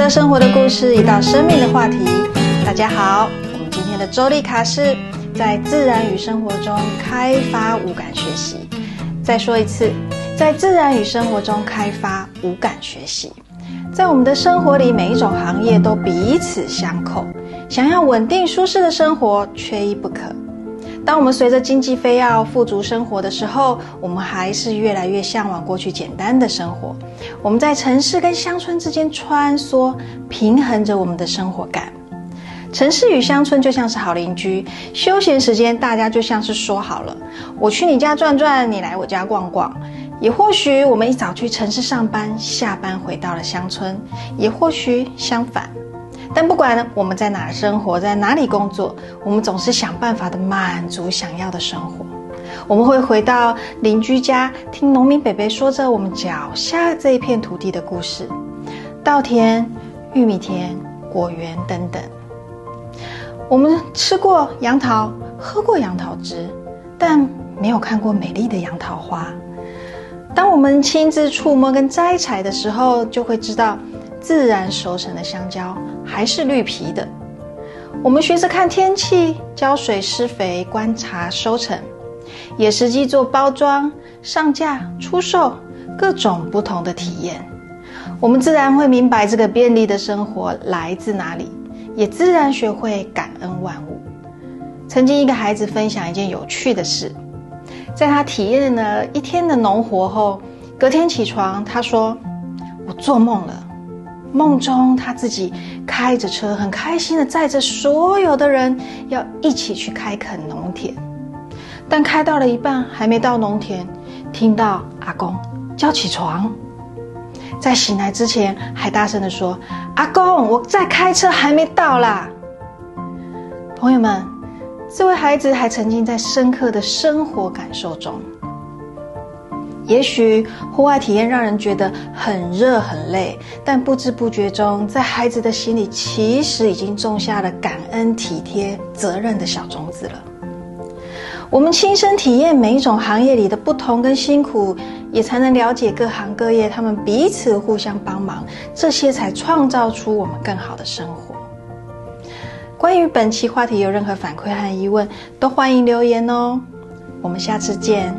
则生活的故事，一道生命的话题。大家好，我们今天的周丽卡是在自然与生活中开发五感学习。再说一次，在自然与生活中开发五感学习。在我们的生活里，每一种行业都彼此相扣。想要稳定舒适的生活，缺一不可。当我们随着经济非要富足生活的时候，我们还是越来越向往过去简单的生活。我们在城市跟乡村之间穿梭，平衡着我们的生活感。城市与乡村就像是好邻居，休闲时间大家就像是说好了，我去你家转转，你来我家逛逛。也或许我们一早去城市上班，下班回到了乡村；也或许相反。但不管我们在哪生活，在哪里工作，我们总是想办法的满足想要的生活。我们会回到邻居家，听农民伯伯说着我们脚下这一片土地的故事：稻田、玉米田、果园等等。我们吃过杨桃，喝过杨桃汁，但没有看过美丽的杨桃花。当我们亲自触摸跟摘采的时候，就会知道。自然熟成的香蕉还是绿皮的。我们学着看天气、浇水、施肥、观察收成，也实际做包装、上架、出售各种不同的体验。我们自然会明白这个便利的生活来自哪里，也自然学会感恩万物。曾经一个孩子分享一件有趣的事，在他体验了一天的农活后，隔天起床，他说：“我做梦了。”梦中，他自己开着车，很开心的载着所有的人，要一起去开垦农田。但开到了一半，还没到农田，听到阿公叫起床，在醒来之前，还大声的说：“阿公，我在开车，还没到啦。”朋友们，这位孩子还沉浸在深刻的生活感受中。也许户外体验让人觉得很热很累，但不知不觉中，在孩子的心里，其实已经种下了感恩、体贴、责任的小种子了。我们亲身体验每一种行业里的不同跟辛苦，也才能了解各行各业他们彼此互相帮忙，这些才创造出我们更好的生活。关于本期话题有任何反馈和疑问，都欢迎留言哦。我们下次见。